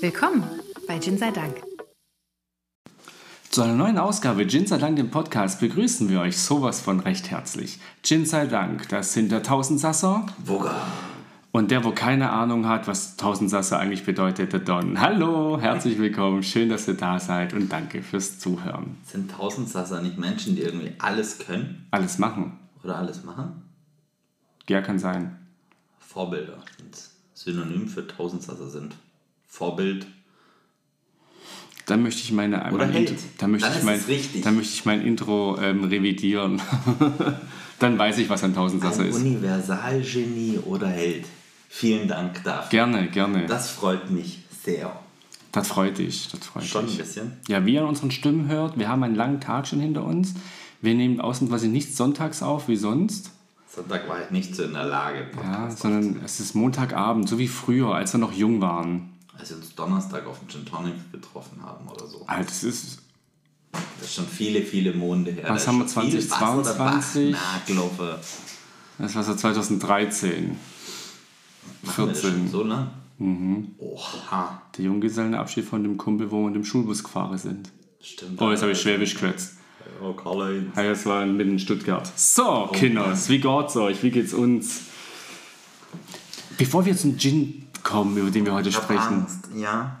Willkommen bei Gin sei Dank. Zu einer neuen Ausgabe Gin sei Dank, dem Podcast, begrüßen wir euch sowas von recht herzlich. Gin sei Dank, das sind der Tausendsasser Wogga. und der, wo keine Ahnung hat, was Tausendsasser eigentlich bedeutet, der Don. Hallo, herzlich willkommen, schön, dass ihr da seid und danke fürs Zuhören. Sind Tausendsasser nicht Menschen, die irgendwie alles können Alles machen, oder alles machen? ja, kann sein. Vorbilder sind Synonym für Tausendsasser sind. Vorbild. Dann möchte ich meine Oder mein Held. Intro, dann möchte Dann ich ist mein, richtig. dann möchte ich mein Intro ähm, revidieren. dann weiß ich, was ein Tausendsasser Ein ist. Universalgenie oder Held. Vielen Dank dafür. Gerne, gerne. Das freut mich sehr. Das freut dich, das freut Schon ein dich. bisschen. Ja, wie ihr an unseren Stimmen hört, wir haben einen langen Tag schon hinter uns. Wir nehmen ausnahmsweise nicht sonntags auf wie sonst, Sonntag war ich nicht so in der Lage. ja, Podcast sondern es ist Montagabend, so wie früher, als wir noch jung waren. Als wir uns Donnerstag auf dem Gin Tonic getroffen haben oder so. Halt, es ist, Das ist schon viele, viele Monde her. Was haben wir, schon viel Wasser dabei. 2022? Na, glaube. das war so 2013, Machen wir das schon 14. so lang? Mhm. Oha. Der Junggesellenabschied von dem Kumpel, wo wir mit dem Schulbus gefahren sind. Stimmt. Oh, jetzt habe ich Schwäbisch gekürzt. Oh, Karl-Heinz. Ja, das war mitten in Stuttgart. So, Kinders, wie geht's euch? Wie geht's uns? Bevor wir zum Gin kommen, über den wir heute Ich sprechen, Angst. Ja.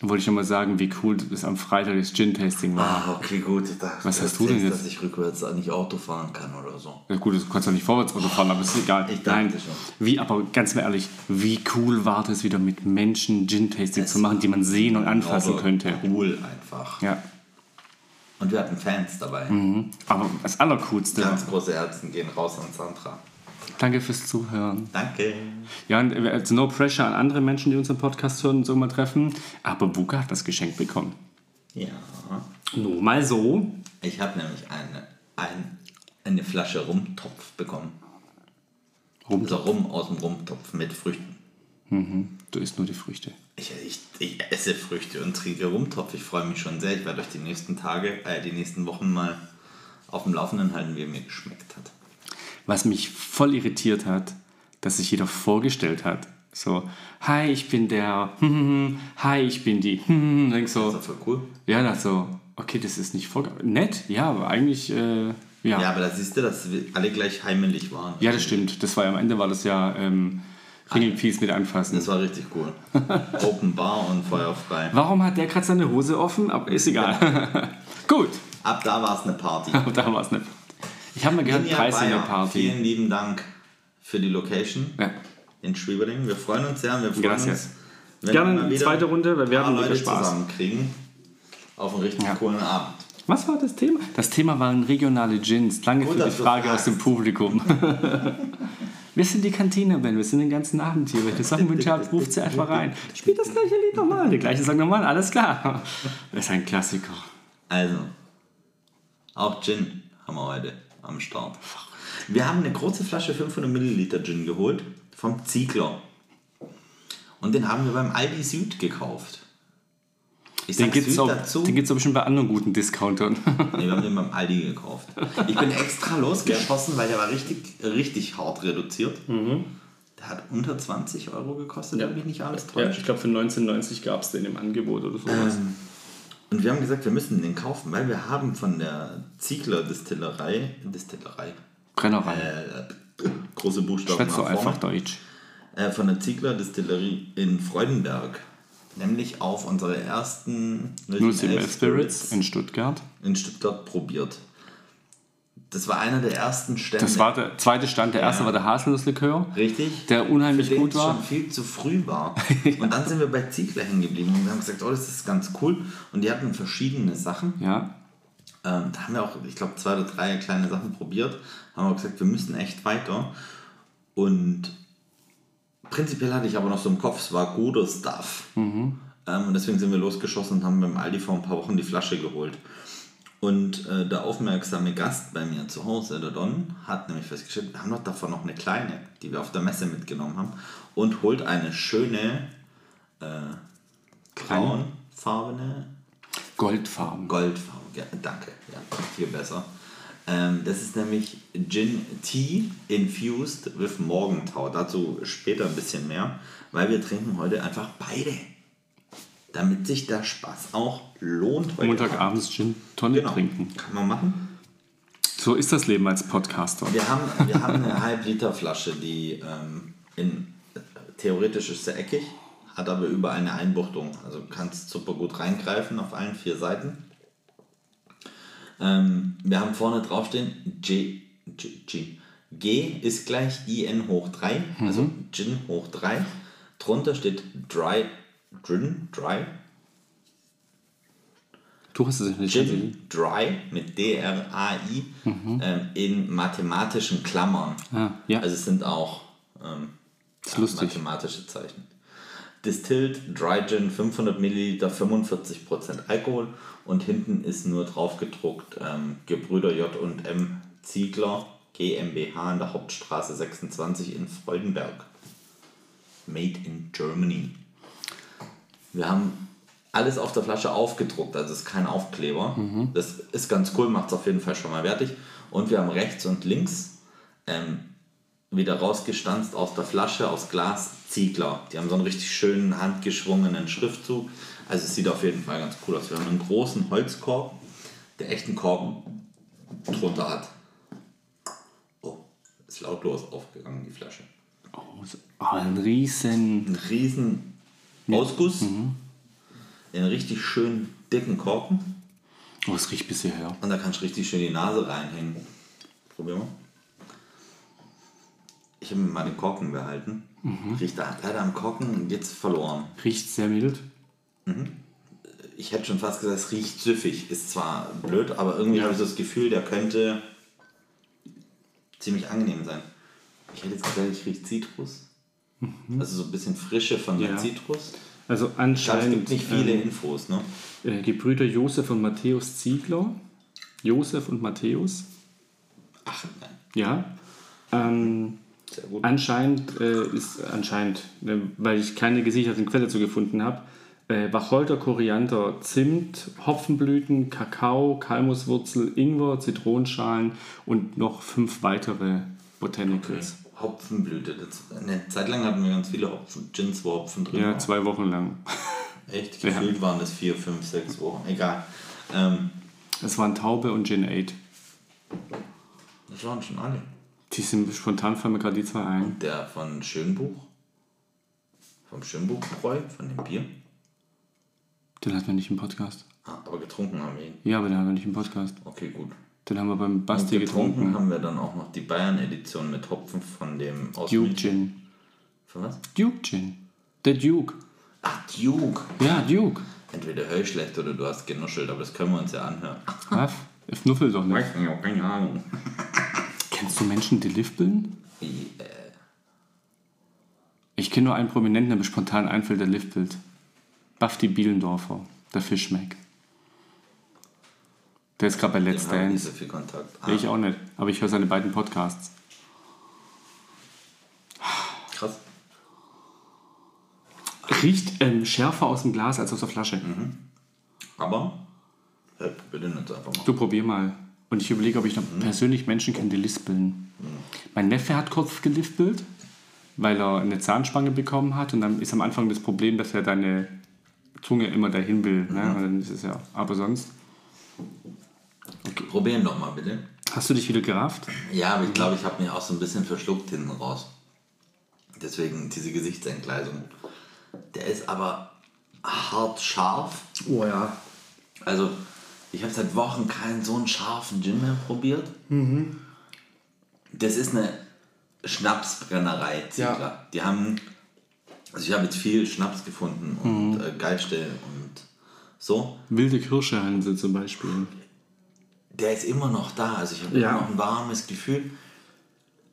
wollte ich noch mal sagen, wie cool das am Freitag das Gin-Tasting war. Ah, okay, gut. Dachte, Was du hast du denn jetzt? dass ich rückwärts nicht Auto fahren kann oder so. Ja, gut, du kannst ja nicht vorwärts Auto fahren, aber ist egal. Ich Nein, schon. wie, aber ganz mal ehrlich, wie cool war das wieder mit Menschen Gin-Tasting zu machen, die man sehen und anfassen könnte. Cool einfach. Ja, Und wir hatten Fans dabei. aber das Allercoolste, Ganz große Herzen gehen raus an Sandra. Danke fürs Zuhören. Danke. Ja, und äh, also no pressure an andere Menschen, die unseren Podcast hören und so mal treffen, aber Buka hat das Geschenk bekommen. Ja. Nur mal so. Ich habe nämlich eine, ein, eine Flasche Rumtopf bekommen. Rum, Also Rum aus dem Rumtopf mit Früchten. du isst nur die Früchte. Ich, ich, ich esse Früchte und trinke Rumtopf. Ich freue mich schon sehr. Ich werde euch die nächsten Tage, äh, die nächsten Wochen mal auf dem Laufenden halten, wie er mir geschmeckt hat. Was mich voll irritiert hat, dass sich jeder vorgestellt hat. So, hi, ich bin der, hi, ich bin die, denk Das so, ist doch voll cool. ja, das so, okay, das ist nicht vorge... Nett, ja, aber eigentlich, äh, ja. Ja, ja. aber da siehst du, dass alle gleich heimelig waren. das stimmt. Das war ja am Ende war das ja ähm, Ringelpiece mit anfassen. Das war richtig cool. Open Bar und feuerfrei. Warum hat der gerade seine Hose offen? Aber ist egal. Gut, Ab da war es eine Party. aber da war es eine Ich habe mal gehört, Ninja Preis in der Bayer, Party. Vielen lieben Dank für die Location Ja. in Schwieberding. Wir freuen uns sehr. und Wir freuen Gracias. uns, wenn Gerne wir mal eine wieder zweite Runde, weil wir hatten Leute Spaß. zusammenkriegen. Auf einen richtig Ja. coolen Abend. Was war das Thema? Das Thema waren regionale Gins. Danke Gut, für die Frage aus dem Publikum. wir sind die Kantine-Band, wir sind den ganzen Abend hier. Wenn ihr Songwünsche habt, ruft sie einfach rein. Spielt das gleiche Lied nochmal. Der gleiche Song nochmal, alles klar. Das ist ein Klassiker. Also, auch Gin haben wir heute am Start. Wir haben eine große Flasche 500 Milliliter Gin geholt vom Ziegler. Und den haben wir beim Aldi Süd gekauft. Ich Den gibt es auch, dazu. den gibt's auch bestimmt bei anderen guten Discountern. Nee, wir haben den beim Aldi gekauft. Ich bin extra losgeschossen, weil der war richtig, richtig hart reduziert. Der hat unter 20 Euro gekostet, wenn mich nicht alles täuscht. glaube für 1990 gab es den im Angebot oder sowas. Und wir haben gesagt, wir müssen den kaufen, weil wir haben von der Ziegler Distillerei, Distillerei, Brennerei. äh, große Buchstaben Schwätzt so einfach Deutsch. äh, von der Ziegler Distillerie in Freudenberg. Nämlich auf unsere ersten 071 Spirits in Stuttgart. in Stuttgart probiert. Das war einer der ersten Stände. Das war der zweite Stand. Der erste Ja. war der Haselnusslikör. Richtig. Der unheimlich gut war. schon viel zu früh war. Und dann sind wir bei Ziegler hängen geblieben und haben gesagt, oh, das ist ganz cool. Und die hatten verschiedene Sachen. Ja, Ähm, da haben wir auch, ich glaube, zwei oder drei kleine Sachen probiert. Haben aber gesagt, wir müssen echt weiter. Und prinzipiell hatte ich aber noch so im Kopf, es war guter Stuff. Ähm, und deswegen sind wir losgeschossen und haben beim Aldi vor ein paar Wochen die Flasche geholt. Und äh, der aufmerksame Gast bei mir zu Hause, der Don, hat nämlich festgestellt, wir haben doch davon noch eine kleine, die wir auf der Messe mitgenommen haben. Und holt eine schöne, äh, braunfarbene Goldfarben. Goldfarbe, ja, danke, ja, viel besser. Ähm, das ist nämlich Gin Tea infused with Morgentau. Dazu später ein bisschen mehr, weil wir trinken heute einfach beide. Damit sich der Spaß auch lohnt. Montagabends Gin Tonne Genau. trinken. Kann man machen. So ist das Leben als Podcaster. Wir haben, wir haben eine Halb-Liter-Flasche, die ähm, in, theoretisch ist sie eckig, hat aber überall eine Einbuchtung. Also kannst super gut reingreifen auf allen vier Seiten. Ähm, wir haben vorne draufstehen G, G, G. G ist gleich IN hoch 3, also Gin hoch 3. Drunter steht Dry, Gin, Dry, Du hast es nicht Gin Dry mit D-R-A-I ähm, in mathematischen Klammern. Ah, ja. Also es sind auch ähm, lustig. mathematische Zeichen. Distilled Dry Gin 500 Milliliter, 45% Alkohol und hinten ist nur drauf gedruckt ähm, Gebrüder J und M Ziegler GmbH in der Hauptstraße 26 in Freudenberg. Made in Germany. Wir haben alles auf der Flasche aufgedruckt, also es ist kein Aufkleber. Das ist ganz cool, macht es auf jeden Fall schon mal wertig. Und wir haben rechts und links ähm, wieder rausgestanzt aus der Flasche, aus Glas, Ziegler. Die haben so einen richtig schönen, handgeschwungenen Schriftzug. Also es sieht auf jeden Fall ganz cool aus. Wir haben einen großen Holzkorb, der echten Korb drunter hat. Oh, ist lautlos aufgegangen, die Flasche. Oh, oh, ein riesen... Ein riesen Ausguss, in einen richtig schönen dicken Korken. Oh, es riecht bisher her. Und da kannst du richtig schön die Nase reinhängen. Probier mal. Ich habe mir mal den Korken behalten. Riecht da leider am Korken jetzt verloren. Riecht sehr mild. Ich hätte schon fast gesagt, es riecht süffig. Ist zwar blöd, aber irgendwie habe ich so das Gefühl, der könnte ziemlich angenehm sein. Ich hätte jetzt gesagt, ich rieche Zitrus. Also so ein bisschen Frische von der Ja. Zitrus. Also glaube, es anscheinend gibt nicht viele ähm, Infos, ne? äh, Gebrüder Josef und Matthäus Ziegler. Josef und Matthäus. Ach, nein. Ja. Ähm, Sehr gut. anscheinend äh, ist anscheinend, ne, weil ich keine gesicherten Quelle dazu gefunden habe, äh, Wacholder, Koriander, Zimt, Hopfenblüten, Kakao, Kalmuswurzel, Ingwer, Zitronenschalen und noch fünf weitere Botanicals. Hopfenblüte. Das, eine Zeit lang hatten wir ganz viele Hopfen, Gins, wo Hopfen drin Ja, waren. zwei Wochen lang. Echt? Ja. Gefühlt waren das vier, fünf, sechs Wochen. Egal. Ähm, Es waren Taube und Gin 8. das waren schon alle. Die sind spontan fallen mir gerade die zwei ein. Der von Schönbuch. Vom Schönbuchbräu, von dem Bier. Den hatten wir nicht im Podcast. Ah, aber getrunken haben wir ihn. Ja, aber den haben wir nicht im Podcast. Okay, gut. Den haben wir beim Und Basti getrunken getrunken. haben wir dann auch noch die Bayern-Edition mit Hopfen von dem aus Duke. Gin. Von was? Duke Gin. Der Duke. Ach, Duke. Ja, Duke. Entweder höre ich schlecht oder du hast genuschelt, aber das können wir uns ja anhören. Was? Ich knuffel doch nicht. Weiß nicht, auch keine Ahnung. Kennst du Menschen, die lispeln? Wie, äh, Ich kenne nur einen Prominenten, der mir spontan einfällt, der lispelt. Bafti Bielendorfer, der Fischmeck. Der ist gerade bei Let's ich nicht Dance. so viel Kontakt. Ah, Ich auch nicht, aber ich höre seine beiden Podcasts. Krass. Riecht ähm, schärfer aus dem Glas als aus der Flasche. Aber, äh, bitte nicht einfach mal. Du probier mal. Und ich überlege, ob ich noch persönlich Menschen kenne, die lispeln. Mein Neffe hat kurz gelispelt, weil er eine Zahnspange bekommen hat. Und dann ist am Anfang das Problem, dass er deine Zunge immer dahin will. Ne? Und dann ist es ja. Aber sonst. Probieren doch mal bitte. Hast du dich wieder gerafft? Ja, aber ich glaube, ich habe mich auch so ein bisschen verschluckt hinten raus. Deswegen diese Gesichtsentgleisung. Der ist aber hart scharf. Oh ja. Also, ich habe seit Wochen keinen so einen scharfen Gin mehr probiert. Das ist eine Schnapsbrennerei, Ziegler. Ja. Die haben, also ich habe jetzt viel Schnaps gefunden und äh, Geilste und so. Wilde Kirschehanse zum Beispiel. Der ist immer noch da. Also ich habe Ja. immer noch ein warmes Gefühl.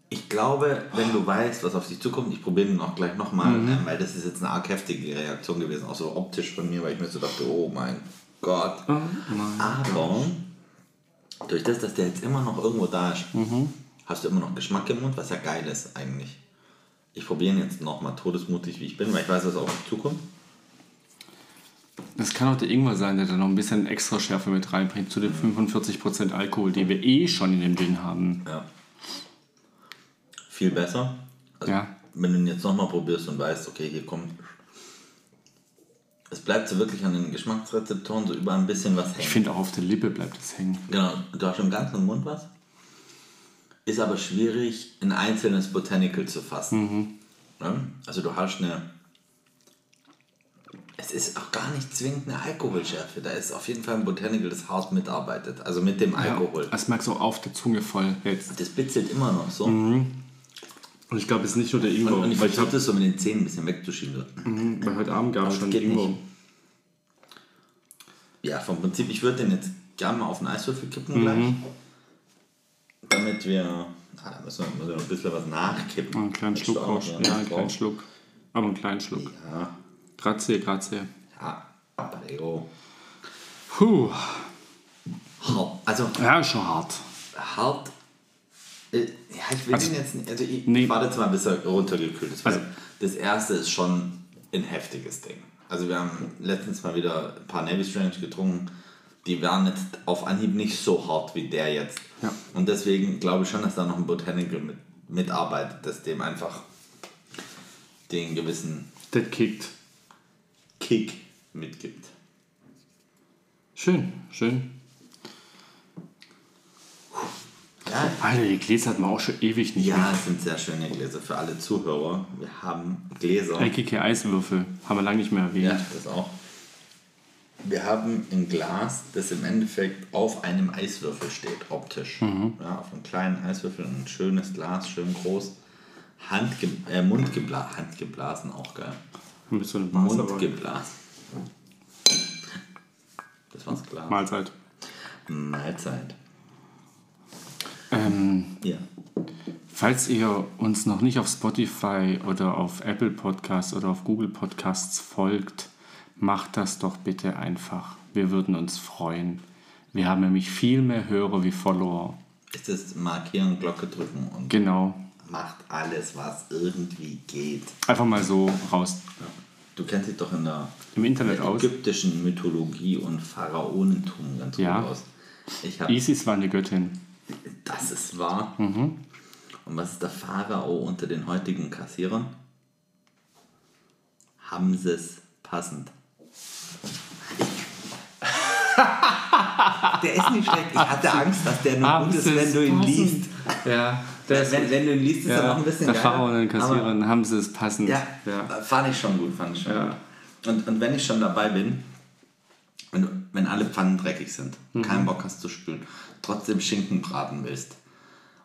Ich glaube, wenn du weißt, was auf dich zukommt, ich probiere den auch gleich nochmal, Mhm. äh, weil das ist jetzt eine arg heftige Reaktion gewesen, auch so optisch von mir, weil ich mir so dachte, oh mein Gott. Oh mein Aber durch das, dass der jetzt immer noch irgendwo da ist, Mhm. hast du immer noch Geschmack im Mund, was ja geil ist eigentlich. Ich probiere ihn jetzt nochmal todesmutig, wie ich bin, weil ich weiß, was auf mich zukommt. Das kann auch der Ingwer sein, der da noch ein bisschen extra Schärfe mit reinbringt zu den 45% Alkohol, die wir eh schon in dem Gin haben. Ja. Viel besser. Also, Ja. Wenn du ihn jetzt nochmal probierst und weißt, okay, hier kommt. es bleibt so wirklich an den Geschmacksrezeptoren so überall ein bisschen was Ich hängen. finde auch auf der Lippe bleibt es hängen. Genau, du hast im ganzen Mund was. Ist aber schwierig, ein einzelnes Botanical zu fassen. Ja? Also du hast eine. Es ist auch gar nicht zwingend eine Alkoholschärfe. Da ist auf jeden Fall ein Botanical, das hart mitarbeitet. Also mit dem Alkohol. Ja, das merkst du auf der Zunge voll jetzt. Das bitzelt immer noch so. Und ich glaube, es ist nicht nur der Ingwer. Und ich weil, ich versuche das so mit den Zähnen ein bisschen wegzuschieben. weil heute Abend gab es schon Ingwer. nicht. Ja, vom Prinzip, ich würde den jetzt gerne mal auf den Eiswürfel kippen gleich. Damit wir. Ah, da müssen wir, müssen wir noch ein bisschen was nachkippen. Einen kleinen Schluck auch Ja, was einen kleinen? Schluck. Aber einen kleinen Schluck. Ja, Grazie, grazie. ja. Prego. Puh. Hart. Also Ja, schon hart. hart. Äh, ja, ich will Also- den jetzt nicht. Also ich Nee. warte jetzt mal, bis er runtergekühlt ist. Also- das erste ist schon ein heftiges Ding. Also wir haben letztens mal wieder ein paar Navy Strange getrunken. Die waren jetzt auf Anhieb nicht so hart wie der jetzt. Ja. Und deswegen glaube ich schon, dass da noch ein Botanical mit, mitarbeitet, das dem einfach den gewissen Das kickt. Kick mitgibt. Schön, schön. Ja, Alter, die Gläser hat man auch schon ewig nicht ja, es sind sehr schöne Gläser für alle Zuhörer. Wir haben Gläser. Eckige Eiswürfel. Haben wir lange nicht mehr erwähnt. Ja, das auch. Wir haben ein Glas, das im Endeffekt auf einem Eiswürfel steht, optisch. Ja, auf einem kleinen Eiswürfel, ein schönes Glas, schön groß. Handge äh, Mundgebla Handgeblasen, auch geil. Ein bisschen Wasser. aber- Mundgeblasen. Das war's Glas. Mahlzeit. Mahlzeit. Ähm, Ja. falls ihr uns noch nicht auf Spotify oder auf Apple Podcasts oder auf Google Podcasts folgt, macht das doch bitte einfach. Wir würden uns freuen. Wir haben nämlich viel mehr Hörer wie Follower. Ist das Markieren, Glocke drücken und Genau. Macht alles, was irgendwie geht. Einfach mal so raus. Du kennst dich doch in der Im Internet der aus. ägyptischen Mythologie und Pharaonentum ganz Ja. gut aus. Ich hab, Isis war eine Göttin. das ist wahr. Mhm. Und was ist der Pharao unter den heutigen Kassierern? Hamses passend. der ist nicht schlecht. Ich hatte Angst, dass der nur gut ist, wenn du ihn liest. Ja, ist Wenn, wenn du ihn liest, ist er ja, noch ein bisschen der. Pharao und den Kassierern haben sie es passend. Ja, ja. fand ich schon gut, fand ich schon Ja. gut. Und, und wenn ich schon dabei bin, wenn, du, wenn alle Pfannen dreckig sind, Mhm. keinen Bock hast zu spülen, trotzdem Schinken braten willst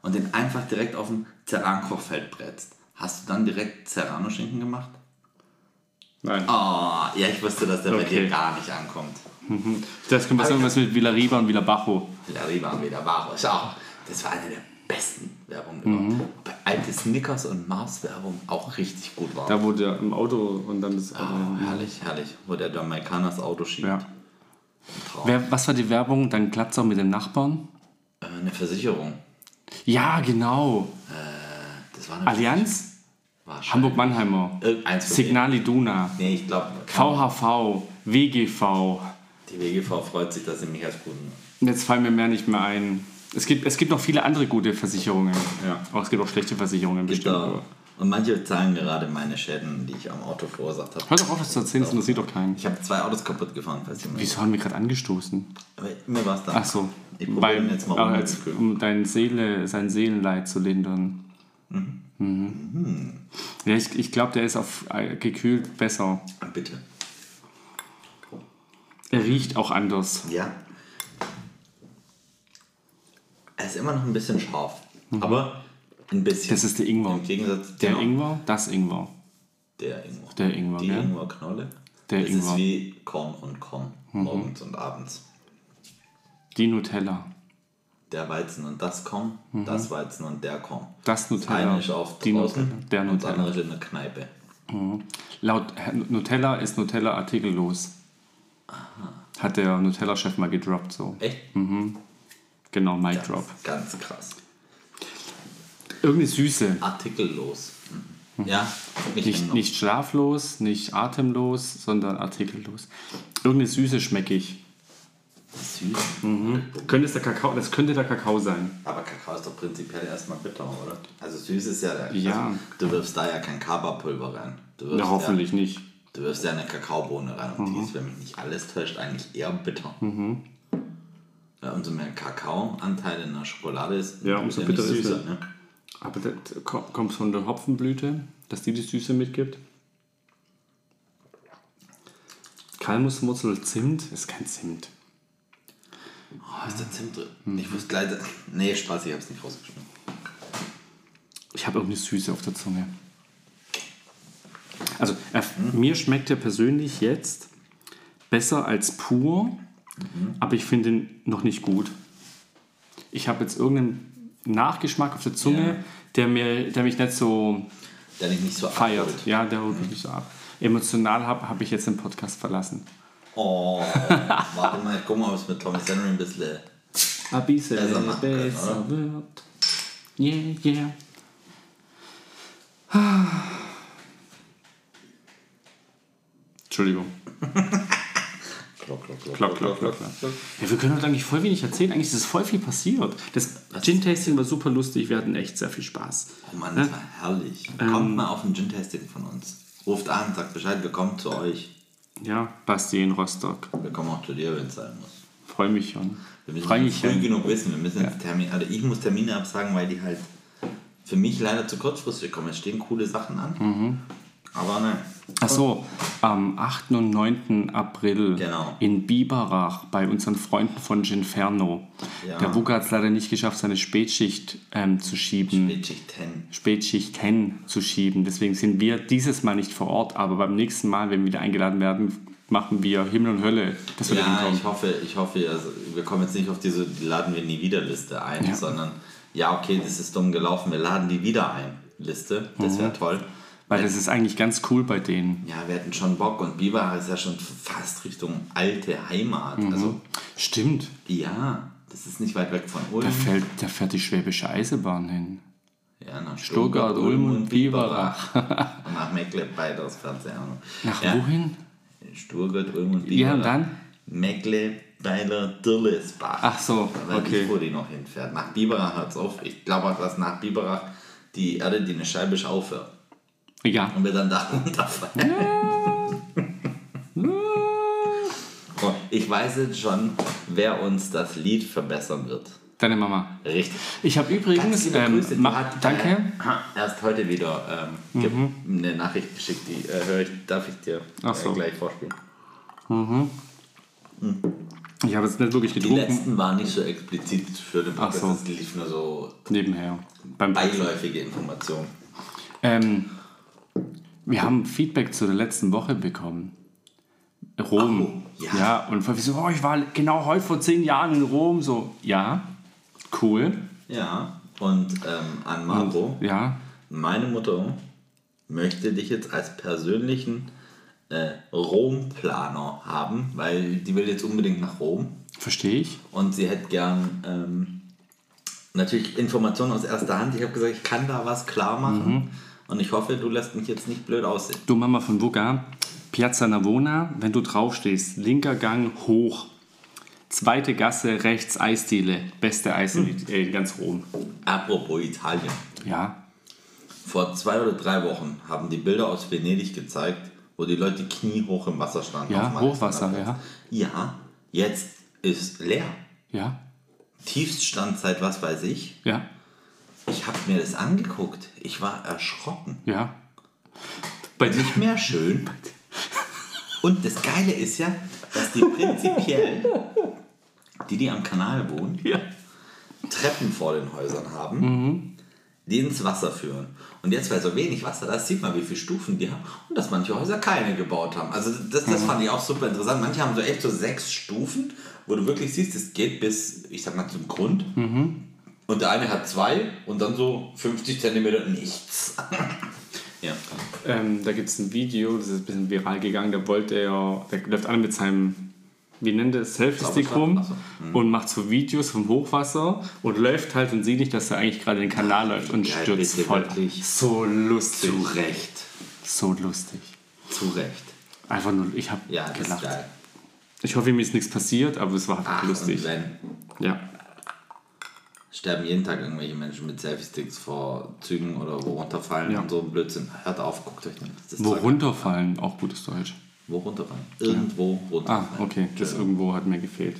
und den einfach direkt auf dem Serrano-Kochfeld brätst, hast du dann direkt Serrano-Schinken gemacht? Nein. Oh, ja, ich wusste, dass der bei Okay. dir gar nicht ankommt. Das kommt was irgendwas mit Villariba und Villabajo. Wieder Baro. Ist auch, das war eine der besten Werbungen Mhm. überhaupt. Bei alte Snickers und Mars Werbung auch richtig gut war. Da wo der im Auto und dann das. oh, herrlich, herrlich. Wo der Jamaikaner das Auto schiebt. Ja. Wer, was war die Werbung? Dann auch mit dem Nachbarn? Äh, eine Versicherung. Ja, genau. Das war eine Allianz? Hamburg-Mannheimer. Irgendeins von Signal Iduna. denen. Nee, ich glaube, VHV. WGV. die WGV freut sich, dass sie mich als Kunden. Jetzt fallen mir mehr nicht mehr ein. Es gibt, es gibt noch viele andere gute Versicherungen. Ja. Auch es gibt auch schlechte Versicherungen bestimmt. aber- und manche zahlen gerade meine Schäden, die ich am Auto verursacht habe. Hör doch auf, das zu erzählen, das interessiert doch keinen. Ich habe zwei Autos kaputt gefahren, falls ihr Wieso haben wir gerade angestoßen? Aber mir war es da. Ach so. Ich Weil, jetzt mal ohne als, um dein Seele, sein Seelenleid zu lindern. Mhm. Ja, ich, ich glaube, der ist auf äh, gekühlt besser. Bitte. Er riecht auch anders. Ja. Er ist immer noch ein bisschen scharf. Aber ein bisschen. Mhm. Das ist der Ingwer. Im Gegensatz Der genau, Ingwer, das Ingwer. Der Ingwer. Der Ingwer, Die gell? Ingwerknolle. Der das Ingwer. Mhm. ist wie Korn und Korn. Morgens und abends. Die Nutella. Der Weizen und das Korn. Das Weizen und der Korn. Mhm. Das Das Nutella. eine ist auf die draußen Nutella. Der und das Nutella. andere ist in der Kneipe. Laut Herr Nutella ist Nutella artikellos. Hat der Nutella-Chef mal gedroppt so. Echt? Genau, Mic Ganz, Drop. ganz krass. Irgendeine Süße. Artikellos. Mhm. Ja, ich Nicht, nicht schlaflos, nicht atemlos, sondern artikellos. Irgendeine Süße schmecke ich. süß. Könnte es der Kakao, das könnte der Kakao sein. Aber Kakao ist doch prinzipiell erstmal bitter, oder? Also süß ist ja der. Ja. Also, du wirfst da ja kein Kaba-Pulver rein. Ja, hoffentlich nicht. Du wirfst ja eine Kakaobohne rein und Mhm. die ist, wenn mich nicht alles täuscht, eigentlich eher bitter. Ja, umso mehr Kakaoanteil in der Schokolade ist, Ja, umso bitter ist süßer. Ne? Aber das ko- kommt von der Hopfenblüte, dass die die Süße mitgibt. Kalmuswurzel, Zimt ist kein Zimt. Oh, ist da Zimt drin? Mhm. Ich wusste leider. Nee, Spaß, ich hab's nicht rausgeschmissen. Ich habe irgendeine Süße auf der Zunge. Also, er, mir schmeckt er persönlich jetzt besser als pur, aber ich finde ihn noch nicht gut. Ich habe jetzt irgendeinen Nachgeschmack auf der Zunge, Ja. der, mir, der mich nicht so Der dich nicht so feiert. abholt. Ja, der holt mich nicht so ab. Emotional habe hab ich jetzt den Podcast verlassen. Oh, warte mal, guck mal, ob es mit Thomas Henry ein bisschen. Ein bisschen Besser können, besser oder? wird. Yeah, yeah. Entschuldigung. Klock, klock, klock, Klock, klock, klock, klock. Ja, wir können heute eigentlich voll wenig erzählen. Eigentlich ist es voll viel passiert. Das Gin-Tasting war super lustig. Wir hatten echt sehr viel Spaß. Oh Mann, das war herrlich. Ähm. Kommt mal auf ein Gin-Tasting von uns. Ruft an, sagt Bescheid, wir kommen zu euch. Ja, Basti in Rostock. Wir kommen auch zu dir, wenn es sein muss. Freue mich schon. Wir müssen früh schon. genug wissen. Wir müssen jetzt Termin, also ich muss Termine absagen, weil die halt für mich leider zu kurzfristig kommen. Es stehen coole Sachen an. Mhm. Aber nein. Achso, am 8. und 9. April Genau. in Biberach bei unseren Freunden von Ginferno. Ja. Der Wuka hat es leider nicht geschafft, seine Spätschicht ähm, zu schieben. Spätschicht 10. Spätschicht 10 zu schieben. Deswegen sind wir dieses Mal nicht vor Ort, aber beim nächsten Mal, wenn wir wieder eingeladen werden, machen wir Himmel und Hölle, dass wir da Ja, hinkommen. ich hoffe, ich hoffe, also wir kommen jetzt nicht auf diese die laden wir nie wieder Liste ein, Ja. sondern ja, okay, das ist dumm gelaufen, wir laden die wieder ein. Liste, das Mhm. wäre toll. Weil das ist eigentlich ganz cool bei denen. Ja, wir hätten schon Bock und Biber ist ja schon fast Richtung alte Heimat. Mhm. Also, Stimmt, ja, das ist nicht weit weg von Ulm. da, fällt, da fährt die Schwäbische Eisenbahn hin. Ja, nach Stuttgart, Ulm und Biberach. und nach Mecklenburg auch noch. Nach ja, wohin? Stuttgart, Ulm und Ja, Biberach. und dann? Mecklenburger Dirlesbach. Ach so, Weil okay. ich, wo die noch hinfährt. Nach Biberach hört es auf. Ich glaube auch, dass nach Biberach die Erde, die eine Scheibe aufhört. Ja, Und wir dann da runterfallen. Oh, ich weiß jetzt schon, wer uns das Lied verbessern wird. deine Mama. Richtig. Ich habe übrigens, ähm. Die hat, danke. Äh, erst heute wieder ähm, Mhm. eine Nachricht geschickt, die äh, höre ich, darf ich dir Ach so. äh, gleich vorspielen. Ich habe jetzt nicht wirklich Die getrunken. letzten waren nicht so explizit für den Ach so. Podcast, es lief nur so Nebenher. Beim beiläufige Informationen. Ähm, wir haben Feedback zu der letzten Woche bekommen. Rom. Oh, ja. ja. und wir so, oh, ich war genau heute vor zehn Jahren in Rom. So, ja, cool. Ja, und ähm, an Marco, Ja, meine Mutter möchte dich jetzt als persönlichen äh, Rom-Planer haben, weil die will jetzt unbedingt nach Rom verstehe ich. und sie hätte gern ähm, natürlich Informationen aus erster Hand. Ich habe gesagt, ich kann da was klar machen und ich hoffe, du lässt mich jetzt nicht blöd aussehen. Du Mama von Vuga, Piazza Navona, wenn du draufstehst, linker Gang hoch. Zweite Gasse, rechts Eisdiele. Beste Eisdiele äh, in ganz Rom. Apropos Italien. Ja, Vor zwei oder drei Wochen haben die Bilder aus Venedig gezeigt, wo die Leute kniehoch im Wasser standen. Ja, Hochwasser, Alexanderplatz. Ja, jetzt ist leer. ja, Tiefststand seit was weiß ich. ja, Ich habe mir das angeguckt. Ich war erschrocken. ja. Bei. Nicht mehr schön. Und das Geile ist ja, dass die prinzipiell, die, die am Kanal wohnen, Ja. Treppen vor den Häusern haben, die ins Wasser führen. Und jetzt, weil so wenig Wasser da ist, sieht man, wie viele Stufen die haben und dass manche Häuser keine gebaut haben. Also das, das fand ich auch super interessant. Manche haben so echt so sechs Stufen, wo du wirklich siehst, es geht bis, ich sag mal, zum Grund. Und der eine hat zwei und dann so 50 Zentimeter nichts. ja. Ähm, da gibt es ein Video, das ist ein bisschen viral gegangen, da wollte er, der läuft alle mit seinem, wie nennt er es, Selfie-Stick rum Ach so, und macht so Videos vom Hochwasser und läuft halt und sieht nicht, dass er eigentlich gerade in den Kanal läuft und geil, stürzt bitte, voll. wirklich. So lustig. Zu Recht. So lustig. Zu Recht. Einfach nur, ich habe Ja, gelacht. Ich hoffe, mir ist nichts passiert, aber es war einfach Ach, lustig. Ja. Sterben jeden Tag irgendwelche Menschen mit Selfie-Sticks vor Zügen oder wo runterfallen Ja. und so ein Blödsinn. Hört auf, guckt euch nicht. Das Wo auch gutes Deutsch. Wo runterfallen? Irgendwo Ah, runterfallen. okay, das Genau. irgendwo hat mir gefehlt.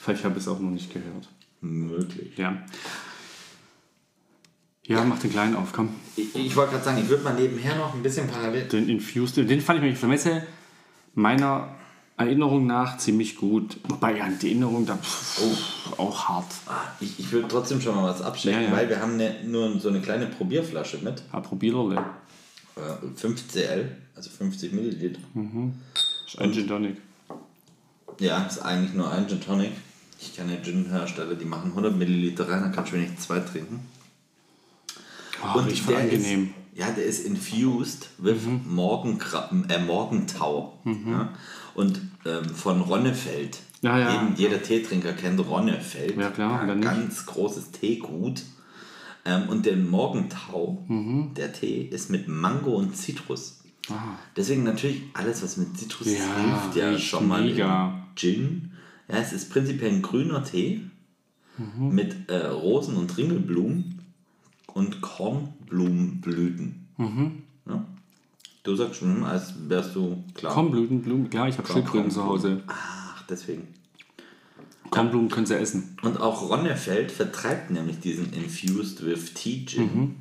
Vielleicht habe ich es auch noch nicht gehört. Möglich. Ja. Ja, mach den kleinen auf, komm. Ich, ich wollte gerade sagen, ich würde mal nebenher noch ein bisschen parallel. Den Infused, den fand ich mir auf der Messe meiner Erinnerung nach ziemlich gut. Wobei, ja, die Erinnerung da pff, auch hart. Ich, ich würde trotzdem schon mal was abstecken, Ja, ja. weil wir haben ne, nur so eine kleine Probierflasche mit. Ja, probierle. Äh, 5 CL, also 50 Milliliter. Ist ein Gin Tonic. Ja, ist eigentlich nur ein Gin Tonic. Ich kenne Gin-Hersteller, die machen 100 Milliliter rein, dann kannst du wenigstens zwei trinken. Oh, riecht voll angenehm. Ist, ja, der ist infused with Morgenkra äh, Morgentau. Ja? Und ähm, von Ronnefeld. Ja, ja. Jeden, jeder Teetrinker kennt Ronnefeld. Ja, klar, Ja, wer nicht? ganz großes Teegut. Ähm, und der Morgentau, Mhm. der Tee, ist mit Mango und Zitrus. Deswegen natürlich alles, was mit Zitrus Ja, hilft ja schon mal mega. Gin. Ja, es ist prinzipiell ein grüner Tee Mhm. mit äh, Rosen- und Ringelblumen und Kornblumenblüten. Mhm. Du sagst schon, als wärst du klar. Kornblüten, Blumen, klar, ich habe Schildkröten zu Hause. Ach, deswegen. Kornblumen können sie essen. Und auch Ronnefeld vertreibt nämlich diesen Infused with Tea Gin, Mhm.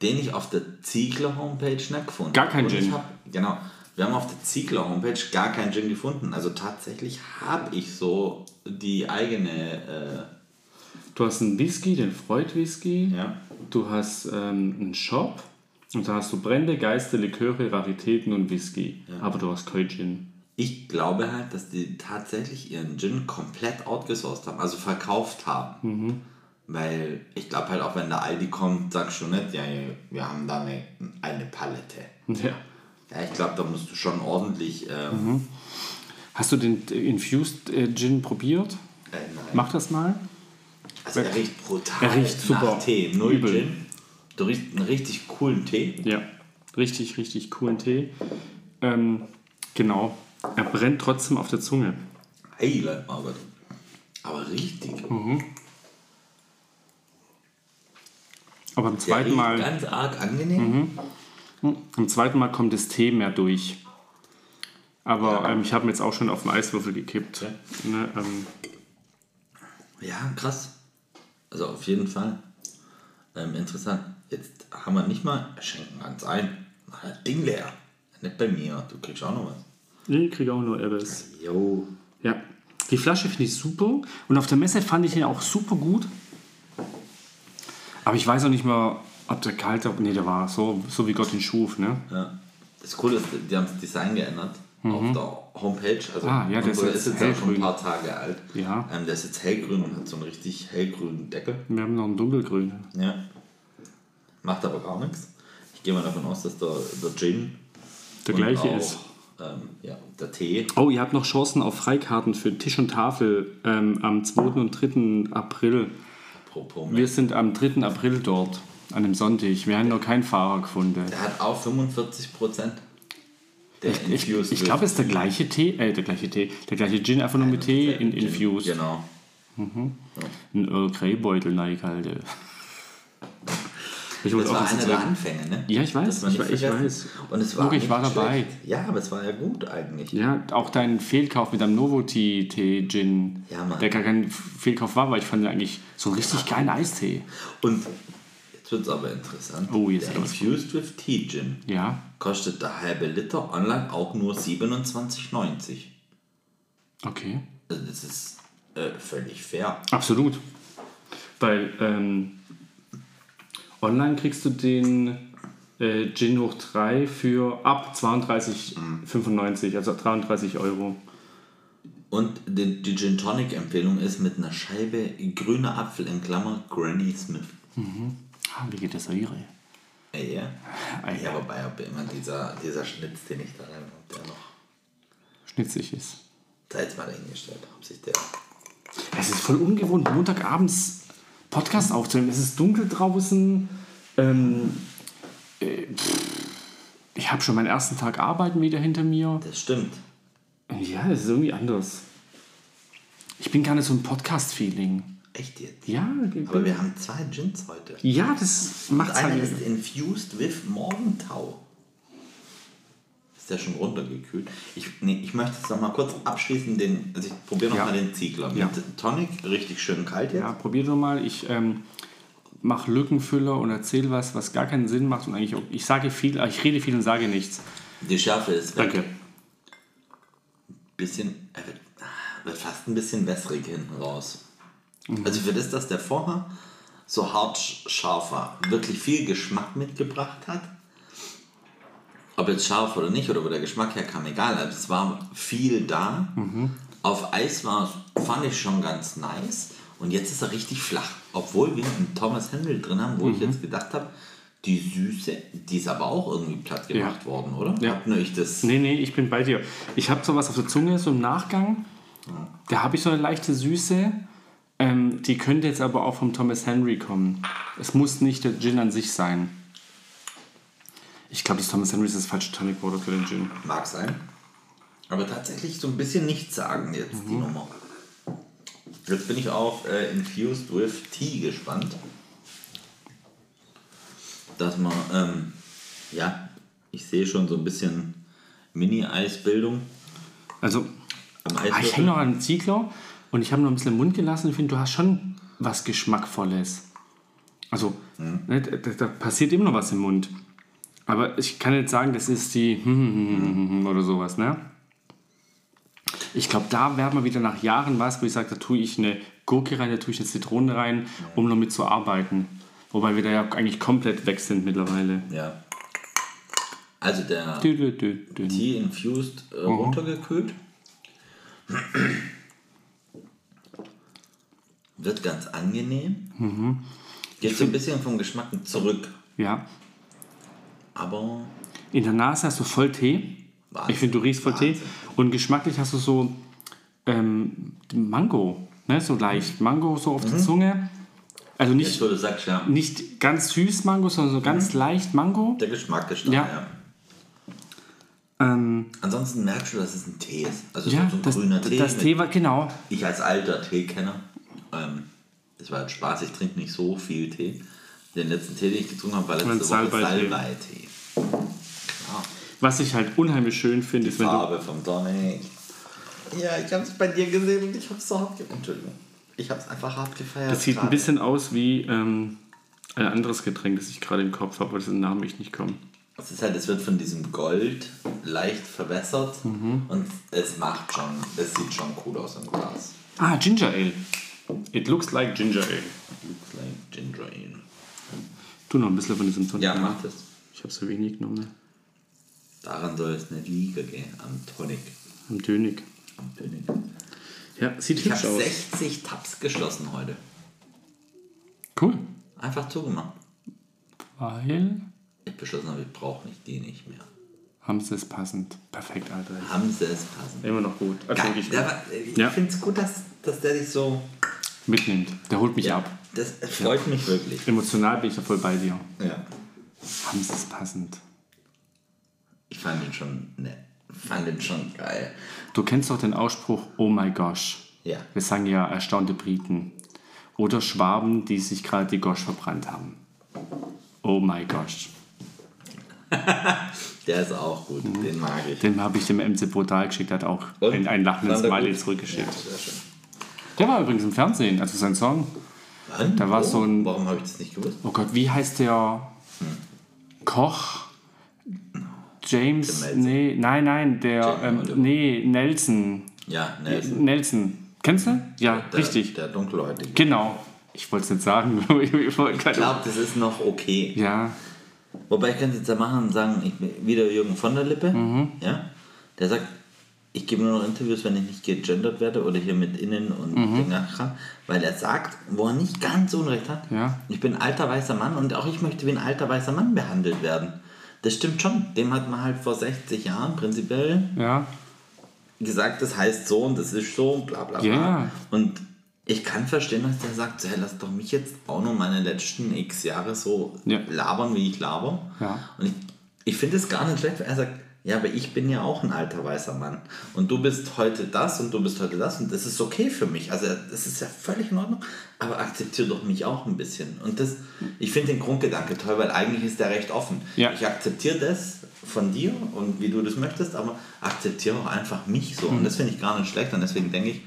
den ich auf der Ziegler Homepage nicht gefunden Gar kein Und ich Gin. Hab, genau. Wir haben auf der Ziegler Homepage gar keinen Gin gefunden. Also tatsächlich habe ich so die eigene. Du hast einen Whisky, den Freud Whisky. Äh, ja. Du hast ähm, einen Shop. Und da hast du Brände, Geiste, Liköre, Raritäten und Whisky. Aber du hast kein Gin. Ich glaube halt, dass die tatsächlich ihren Gin komplett outgesourced haben, also verkauft haben. Mhm. Weil ich glaube halt auch, wenn der Aldi kommt, sagst du nicht, ja, wir haben da eine, eine Palette. Ja. Ja, ich glaube, da musst du schon ordentlich. Ähm, Mhm. Hast du den Infused äh, Gin probiert? äh, nein. Mach das mal. Also er riecht brutal Er riecht super. nach Tee. Null Übel. Gin. Du riechst einen richtig coolen Tee. Ja. Richtig, richtig coolen Tee. Ähm, genau. Er brennt trotzdem auf der Zunge. Hey, Margot. Aber richtig. Mhm. Aber Der zweiten Mal. ganz arg angenehm. Beim zweiten Mal kommt das Tee mehr durch. Aber ähm, ich habe mir jetzt auch schon auf den Eiswürfel gekippt. Ne, ähm, Ja, krass. Also auf jeden Fall. Ähm, interessant. Jetzt haben wir nicht mal schenken ganz ein. Das Ding leer. Nicht bei mir. Du kriegst auch noch was. ich kriege auch nur Ebbes. Jo. Ja. Die Flasche finde ich super. Und auf der Messe fand ich ihn auch super gut. Aber ich weiß auch nicht mehr, ob der kalte. Nee, der war so, so wie Gott ihn schuf. Ne? Ja. Das Coole ist, die haben das Design geändert. Auf der Homepage. Also Ah, ja, der ist jetzt ist jetzt auch schon ein hellgrün. paar Tage alt. Ja. Ähm, der ist jetzt hellgrün und hat so einen richtig hellgrünen Deckel. Wir haben noch einen dunkelgrün. Ja. Macht aber gar nichts. Ich gehe mal davon aus, dass der, der Gin Der gleiche auch, ist. Ähm, ja, der Tee. Oh, ihr habt noch Chancen auf Freikarten für Tisch und Tafel ähm, am 2. und 3. April. Apropos, Wir sind am 3. April dort, an dem Sonntag. Wir haben noch keinen Fahrer gefunden. der hat auch 45 Prozent. Der Ich, Infused ich with glaube, es ist der gleiche Tee, äh, der gleiche Tee, der gleiche Gin, einfach nur mit Tee in Gin. Infused. Genau. Ein Earl Grey Beutel reingehalten. Ich Das wollte war einer was der. Anfänge, ne? Ja, ich weiß, ich ich weiß. Und es war Guck, ich war dabei. schlecht. Ja, aber es war ja gut eigentlich. Ja, auch dein Fehlkauf mit deinem Novoti Tee Gin, Ja, Mann. der gar kein Fehlkauf war, weil ich fand ja eigentlich so einen richtig geilen Eistee. Und jetzt wird es aber interessant. Oh, jetzt der Infused with Tea Gin Ja, kostet der halbe Liter online auch nur 27,90. okay. Also das ist äh, völlig fair. Absolut. Weil ähm, online kriegst du den äh, Gin hoch 3 für ab 32,95, also 33 Euro. Und die, die Gin Tonic Empfehlung ist mit einer Scheibe grüner Apfel in Klammer Granny Smith. Ah, wie geht das Ihre? Äh, ja. Ah, ja, wobei aber immer dieser, dieser Schnitz, den ich da rein habe, der noch. Schnitzig ist. Da jetzt mal dahingestellt, ob sich der. Es ist voll ungewohnt, Montagabends Podcast aufzunehmen. Es ist dunkel draußen. Ähm, äh, ich habe schon meinen ersten Tag Arbeiten wieder hinter mir. Das stimmt. Ja, es ist irgendwie anders. Ich bin gar nicht so ein Podcast-Feeling. Echt jetzt? Ja, Aber wir haben zwei Gins heute. ja das macht Einer halt. ist infused with Morgentau. Ist der schon runtergekühlt? Ich, nee, ich möchte jetzt noch mal kurz abschließen. Den, also ich probiere noch Ja. mal den Ziegler. Ja. Mit Tonic, richtig schön kalt jetzt. Ja, probier doch mal. Ich ähm, mache Lückenfüller und erzähle was, was gar keinen Sinn macht und eigentlich auch, ich sage viel, ich rede viel und sage nichts. Die Schärfe ist weg. Danke. Bisschen, er wird, wird fast ein bisschen wässrig hinten raus. Mhm. Also für das, dass der vorher so hart sch- scharf war, wirklich viel Geschmack mitgebracht hat. Ob jetzt scharf oder nicht oder wo der Geschmack herkam, egal. Also es war viel da. Mhm. Auf Eis war es, fand ich schon ganz nice. Und jetzt ist er richtig flach. Obwohl wir einen Thomas Hendel drin haben, wo Mhm. ich jetzt gedacht habe, die Süße, die ist aber auch irgendwie platt gemacht worden, oder? Ja. Hab nur ich das. Nee, nee, ich bin bei dir. Ich habe sowas auf der Zunge, so im Nachgang. Da habe ich so eine leichte Süße. Ähm, die könnte jetzt aber auch vom Thomas Henry kommen. Es muss nicht der Gin an sich sein. Ich glaube, das Thomas Henry ist das falsche Tonic Water für den Gin. Mag sein. Aber tatsächlich so ein bisschen nichts sagen jetzt die Mhm. Nummer. Jetzt bin ich auf äh, Infused with Tea gespannt. Dass man, ähm, ja, ich sehe schon so ein bisschen Mini-Eisbildung Also, ah, ich hänge noch an Ziegler und ich habe noch ein bisschen im Mund gelassen. Ich finde, du hast schon was Geschmackvolles. Also, ne, da, da passiert immer noch was im Mund. Aber ich kann jetzt sagen, das ist die oder sowas, ne? Ich glaube, da wäre mal wieder nach Jahren was, wo ich sage, da tue ich eine Gurke rein, da tue ich eine Zitrone rein, um damit zu arbeiten. Wobei wir da ja eigentlich komplett weg sind mittlerweile. Ja. Also der Dü, dü, dü. Tea Infused äh, Mhm. runtergekühlt. Wird ganz angenehm. Mhm. Geht so ein bisschen vom Geschmack zurück. Ja. Aber In der Nase hast du voll Tee. Wahnsinn. Ich finde, du riechst voll Tee. Wahnsinn. Und geschmacklich hast du so ähm, Mango, ne? so leicht. Mango so auf der Zunge. Also nicht, sagst, ja, nicht ganz süß Mango, sondern so ganz leicht Mango. der Geschmack ist da. Ja. Ja. Ähm, Ansonsten merkst du, dass es ein Tee ist. Also ja, so ein das, grüner Tee. das Tee war genau. Ich als alter Teekenner, ähm, das war jetzt Spaß, ich trinke nicht so viel Tee. Den letzten Tee, den ich getrunken habe, war letzte Woche Salbei-Tee. Salbei-Tee. Was ich halt unheimlich schön finde, ist, wenn du. Farbe vom Tonic. Ja, ich habe es bei dir gesehen und ich habe es so hart gefeiert. Entschuldigung. Ich habe es einfach hart gefeiert. Das sieht ein gerade. bisschen aus wie ähm, ein anderes Getränk, das ich gerade im Kopf habe, aber dessen Namen ich nicht komme. Es ist halt, es wird von diesem Gold leicht verwässert Mhm. und es macht schon, es sieht schon cool aus im Glas. Ah, Ginger Ale. It looks like Ginger Ale. Looks like Ginger Ale. Tu noch ein bisschen von diesem Tonic. Ja, mach das. Ich habe so wenig genommen. Daran soll es nicht liegen gehen, am Tonic. Am Dönig. Am Tonic. Ja, sieht Ich hübsch habe aus. 60 Tabs geschlossen heute. Cool. Einfach zugemacht. Weil Ich beschlossen habe, ich brauche nicht die nicht mehr. haben sie es passend. Perfekt, Alter. Haben sie es passend. Immer noch gut. Also Geil. war, ich Ja. finde es gut, dass, dass der dich so. Mitnimmt. Der holt mich ab. Das freut mich wirklich. Emotional bin ich da voll bei dir. Ja. Haben sie es passend. Ich fand ihn schon nett. Fand ihn schon geil. Du kennst doch den Ausspruch, oh my gosh. Ja. Wir sagen ja erstaunte Briten. Oder Schwaben, die sich gerade die Gosch verbrannt haben. Oh my gosh. Der ist auch gut. Den mag ich. Den habe ich dem MC Brutal geschickt, hat auch Und? ein, ein lachendes Smiley zurückgeschickt. Schön. Der war übrigens im Fernsehen, also sein Song. Wann? Da war Wo? so ein- Warum habe ich das nicht gewusst? Oh Gott, wie heißt der Koch? James? Nee, nein, nein, der, ähm, nee, Nelson. Ja, Nelson. Nelson. Kennst du? Ja, Der, richtig. Der dunkelhäutige. Genau. Ich wollte es nicht sagen. ich glaube, das ist noch okay. ja, Wobei ich könnte jetzt ja machen und sagen, ich bin wieder Jürgen von der Lippe, Mhm. ja, der sagt, ich gebe nur noch Interviews, wenn ich nicht gegendert werde oder hier mit Innen und Mhm. Dinger, weil er sagt, wo er nicht ganz Unrecht hat, Ja. ich bin ein alter weißer Mann und auch ich möchte wie ein alter weißer Mann behandelt werden. Das stimmt schon. Dem hat man halt vor 60 Jahren prinzipiell ja. gesagt, das heißt so und das ist so und bla bla bla. Ja. Und ich kann verstehen, dass der sagt, so, hey, lass doch mich jetzt auch noch meine letzten x Jahre so Ja. labern, wie ich laber. Ja. Und ich, ich finde es gar nicht schlecht, weil er sagt, ja, aber ich bin ja auch ein alter weißer Mann. Und du bist heute das und du bist heute das und das ist okay für mich. Also das ist ja völlig in Ordnung, aber akzeptiere doch mich auch ein bisschen. Und das, ich finde den Grundgedanke toll, weil eigentlich ist der recht offen. Ja. Ich akzeptiere das von dir und wie du das möchtest, aber akzeptiere auch einfach mich so. Und das finde ich gar nicht schlecht und deswegen denke ich,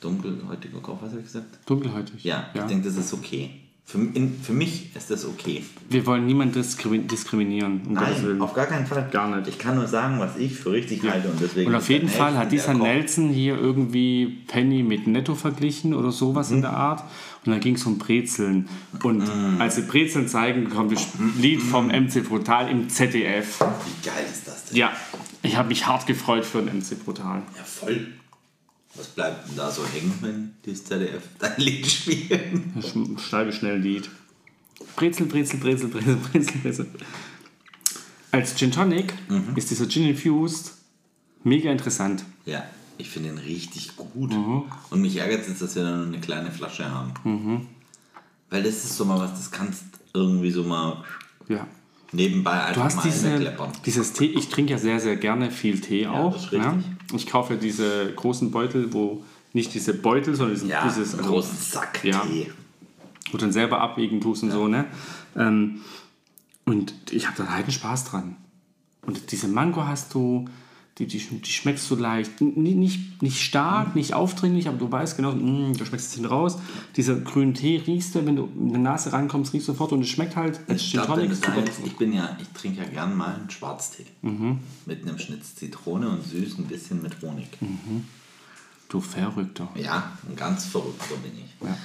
dunkelhäutiger Kopf, was habe ich gesagt? Dunkelhäutig. Ja, ich denke, das ist okay. Für, in, für mich ist das okay. Wir wollen niemanden diskrimin- diskriminieren, um Nein, auf gar keinen Fall. Gar nicht. Ich kann nur sagen, was ich für richtig halte und deswegen. Und auf jeden Fall hat dieser. Nelson hier irgendwie Penny mit Netto verglichen oder sowas Mhm. in der Art. Und dann ging es um Brezeln. Und Mhm. als sie Brezeln zeigen, kommt das Lied vom MC Brutal im ZDF. Wie geil ist das denn? Ja, ich habe mich hart gefreut für den MC Brutal. Ja, voll. Was bleibt denn da so hängen, wenn die ZDF dein Lied spielen? Ich schreibe schnell ein Lied. Brezel, Brezel, Brezel, Brezel, Brezel, Brezel. Als Gin Tonic Mhm. ist dieser Gin Infused mega interessant. Ja, ich finde ihn richtig gut. Mhm. Und mich ärgert es jetzt, dass wir da nur eine kleine Flasche haben. Weil das ist so mal was, das kannst irgendwie so mal Ja. nebenbei Du einfach hast mal diese, dieses Tee, ich trinke ja sehr, sehr gerne viel Tee auch. das ist richtig. Ich kaufe ja diese großen Beutel, wo nicht diese Beutel, sondern diesen, Ja, dieses, also, großen Sack Ja. Wo du dann selber abwägen tust und so, ne? Ähm, und ich habe da halt einen Spaß dran. Und diese Mango hast du, die, die, die schmeckst du leicht, N- nicht, nicht stark, nicht aufdringlich, aber du weißt genau, mm, du schmeckst es hinten raus. Dieser grünen Tee riechst du, wenn du in der Nase rankommst, riechst du sofort und es schmeckt halt als Ich Gin Tonic ich bin ja, ich trinke ja gern mal einen Schwarztee. Mhm. Mit einem Schnitz Zitrone und süß ein bisschen mit Honig. Mhm. Du Verrückter. Ja, ein ganz verrückter bin ich. Ja.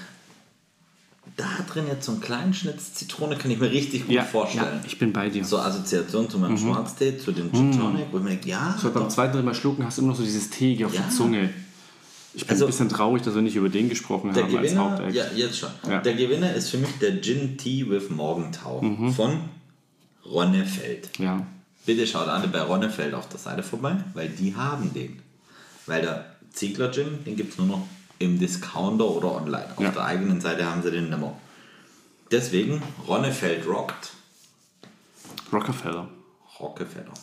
Da drin jetzt so einen kleinen Schnitz Zitrone kann ich mir richtig gut Ja, vorstellen. ja, ich bin bei dir. So Assoziation zu meinem Schwarztee, zu dem Gin Tonic, wo ich mir denke, ja, Mhm. So, beim zweiten Mal schlucken hast du immer noch so dieses Teeige auf Ja. der Zunge. Ich bin Also- ein bisschen traurig, dass wir nicht über den gesprochen haben als Gewinner, Haupteck. ja, jetzt schon. Ja. Der Gewinner ist für mich der Gin Tea with Morgentau Mhm. von Ronnefeld. Ja. Bitte schaut alle bei Ronnefeld auf der Seite vorbei, weil die haben den. Weil der Ziegler Gin, den gibt es nur noch im Discounter oder online. Auf Ja. der eigenen Seite haben sie den nicht mehr. Deswegen, Ronnefeld rockt. Rockefeller. Rockefeller.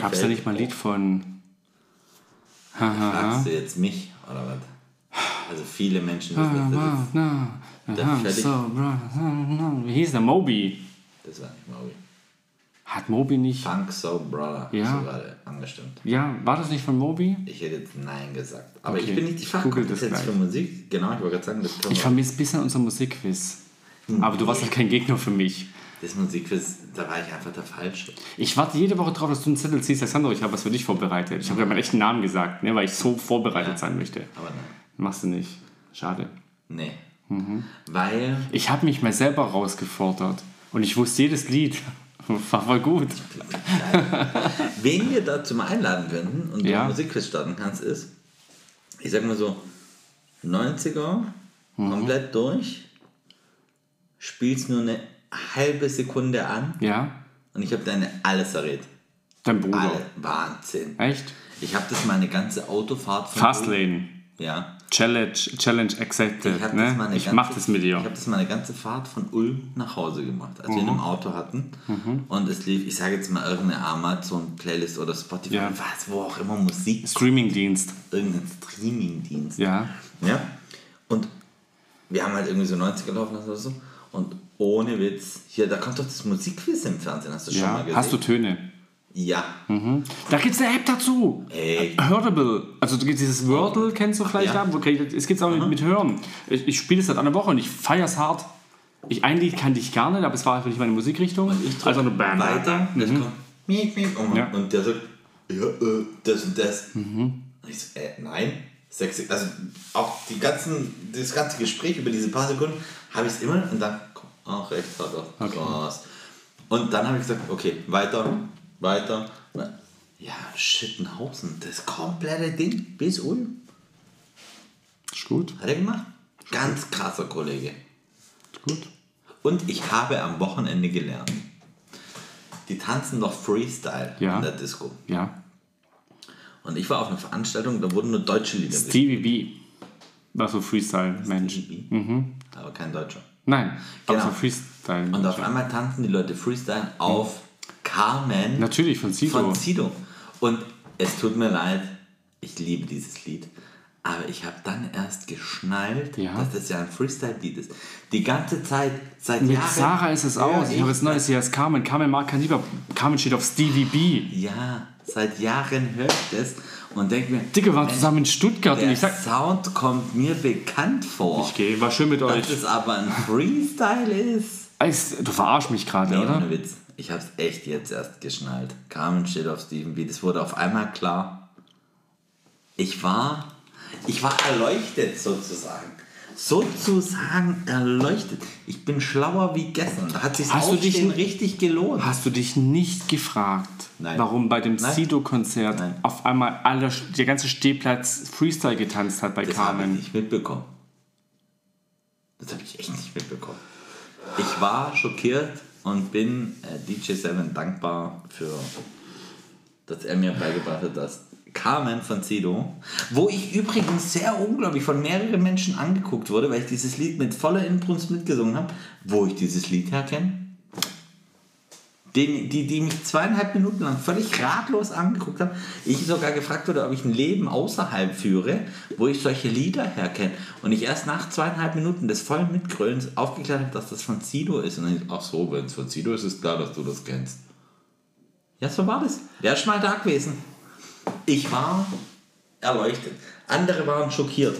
Gab es da nicht mal ein Lied von. Fragst du jetzt mich oder was? Also viele Menschen wissen, Ah, na, Der fertig. so. Wie hieß der? Moby. das, das war nicht Maui. Hat Moby nicht. Funk Soul Brother. Ja. So gerade angestimmt. Ja, war das nicht von Moby? Ich hätte jetzt Nein gesagt. Aber Okay. ich bin nicht die Fachkompetenz für gleich. Musik. Genau, ich wollte gerade sagen, das Ich vermisse ein bisschen unser Musikquiz. Aber du warst halt kein Gegner für mich. Das Musikquiz, da war ich einfach der Falsche. Ich warte jede Woche drauf, dass du einen Zettel ziehst. Alessandro, ich habe was für dich vorbereitet. Ich habe ja meinen echten Namen gesagt, ne, weil ich so vorbereitet sein möchte. Aber nein. Machst du nicht. Schade. Nee. Mhm. Weil, Ich habe mich mal selber rausgefordert. Und ich wusste jedes Lied. War voll gut. wen wir dazu mal einladen könnten und Ja. du Musikquiz starten kannst, ist, ich sag mal so, 90er, Mhm. komplett durch, spielst nur eine halbe Sekunde an Ja? und ich habe deine alles errät. Dein Bruder. Alle. Wahnsinn. Echt? Ich habe das meine ganze Autofahrt von Fastlane. Ja. Challenge, Challenge accepted. Ich habe das Ne? Ich ganze- mach das mit Ich habe dir. das meine ganze Fahrt von Ulm nach Hause gemacht, als wir Mhm. ihn im Auto hatten. Und es lief, ich sage jetzt mal irgendeine Amazon-Playlist oder Spotify, Ja. was, wo auch immer Musik, Streamingdienst. irgendein Streaming-Dienst. Ja. Ja. Und wir haben halt irgendwie so 90er laufen lassen oder so. Und ohne Witz, hier, da kommt doch das Musikquiz im Fernsehen, hast du schon mal ja. gesehen? Hast du Töne? Ja. Da gibt es eine App dazu. Ey. Hörable. Also du dieses Wordle, kennst du vielleicht ja. da? Wo- Es gibt es auch mit, mit Hören. Ich, ich spiele es seit einer Woche und ich feiere es hart. Ich, ein Lied kannte ich gar nicht, aber es war einfach nicht meine Musikrichtung. Ich also eine Band. Weiter, das kommt. Miep, miep, und, Ja. und der sagt, ja, äh, das und das. Und ich so, äh, nein. Sexy. Also auch die ganzen, das ganze Gespräch über diese paar Sekunden habe ich es immer und dann, ach, rechts hat er. Okay. Und dann habe ich gesagt, okay, weiter, weiter. Ja, Schittenhausen, das komplette Ding bis Ulm. Ist gut. Hat er gemacht? Ganz krasser Kollege. Ist gut. Und ich habe am Wochenende gelernt. Die tanzen doch Freestyle Ja. in der Disco. Ja. Und ich war auf einer Veranstaltung, da wurden nur deutsche Lieder. Stevie B. War so Freestyle-Mensch. Aber kein Deutscher. Nein, aber Genau. so Freestyle. Und auf einmal tanzen die Leute Freestyle auf Carmen Natürlich, von Sido. von Sido. Und es tut mir leid, ich liebe dieses Lied. Aber ich habe dann erst geschnallt, Ja. dass das ja ein Freestyle-Lied ist. Die ganze Zeit, seit Mit Jahren. Sarah ist es aus. Ich habe jetzt Neues hier als Carmen. Carmen mag kein Lieber. Carmen steht auf Stevie B. Ja, seit Jahren höre ich das und denke mir, Dicke wir waren zusammen in Stuttgart und der ich sag, Sound kommt mir bekannt vor. ich gehe, war schön mit euch. dass es aber ein Freestyle ist. Du verarsch mich gerade, Nee, oder? ohne Witz. Ich habe es echt jetzt erst geschnallt. Carmen steht auf Stephen B. Das wurde auf einmal klar. Ich war, ich war erleuchtet sozusagen. Sozusagen erleuchtet. Ich bin schlauer wie gestern. Da hat sich Hast du dich Aufstehen n- richtig gelohnt. Hast du dich nicht gefragt, Nein. warum bei dem. Sido-Konzert auf einmal alle, der ganze Stehplatz Freestyle getanzt hat bei Das habe ich Carmen? nicht mitbekommen. Das habe ich echt nicht mitbekommen. Ich war schockiert und bin äh, DJ7 dankbar für, dass er mir beigebracht hat, dass Carmen von Sido, wo ich übrigens sehr unglaublich von mehreren Menschen angeguckt wurde, weil ich dieses Lied mit voller Inbrunst mitgesungen habe, wo ich dieses Lied herkenne. Den, die, die mich zweieinhalb Minuten lang völlig ratlos angeguckt haben. Ich sogar gefragt wurde, ob ich ein Leben außerhalb führe, wo ich solche Lieder herkenne. Und ich erst nach zweieinhalb Minuten des vollen Mitgrölens aufgeklärt habe, dass das von Sido ist. Und dann, ach so, wenn es von Sido ist, ist klar, dass du das kennst. Ja, so war das. Der ist mal da gewesen. Ich war erleuchtet. Andere waren schockiert.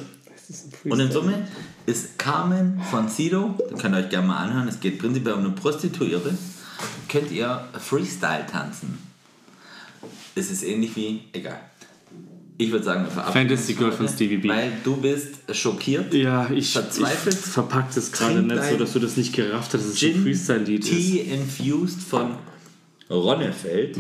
Und in Summe ist Carmen von Sido, könnt ihr euch gerne mal anhören, es geht prinzipiell um eine Prostituierte, könnt ihr Freestyle tanzen. Es ist ähnlich wie, egal. Ich würde sagen, Fantasy Girl von Stevie B. Weil du bist schockiert. Ja, ich, Verzweifelt? ich verpack das gerade nicht so, dass du das nicht gerafft hast, dass es ein Gin Freestyle-Lied ist. Tea Infused von Ronnefeld.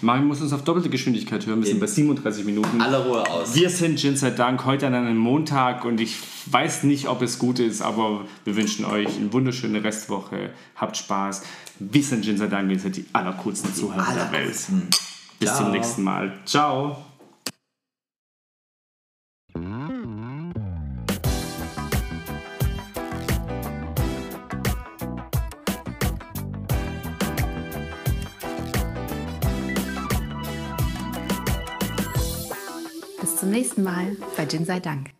Mario muss uns auf doppelte Geschwindigkeit hören. Wir sind bei 37 Minuten. Aller Ruhe aus. Wir sind Gin sei Dank heute an einem Montag und ich weiß nicht, ob es gut ist, aber wir wünschen euch eine wunderschöne Restwoche. Habt Spaß. Wir sind Gin sei Dank, wir sind die allercoolsten Zuhörer der Welt. Bis Ciao. zum nächsten Mal. Ciao. Zum nächsten Mal bei Gin sei Dank.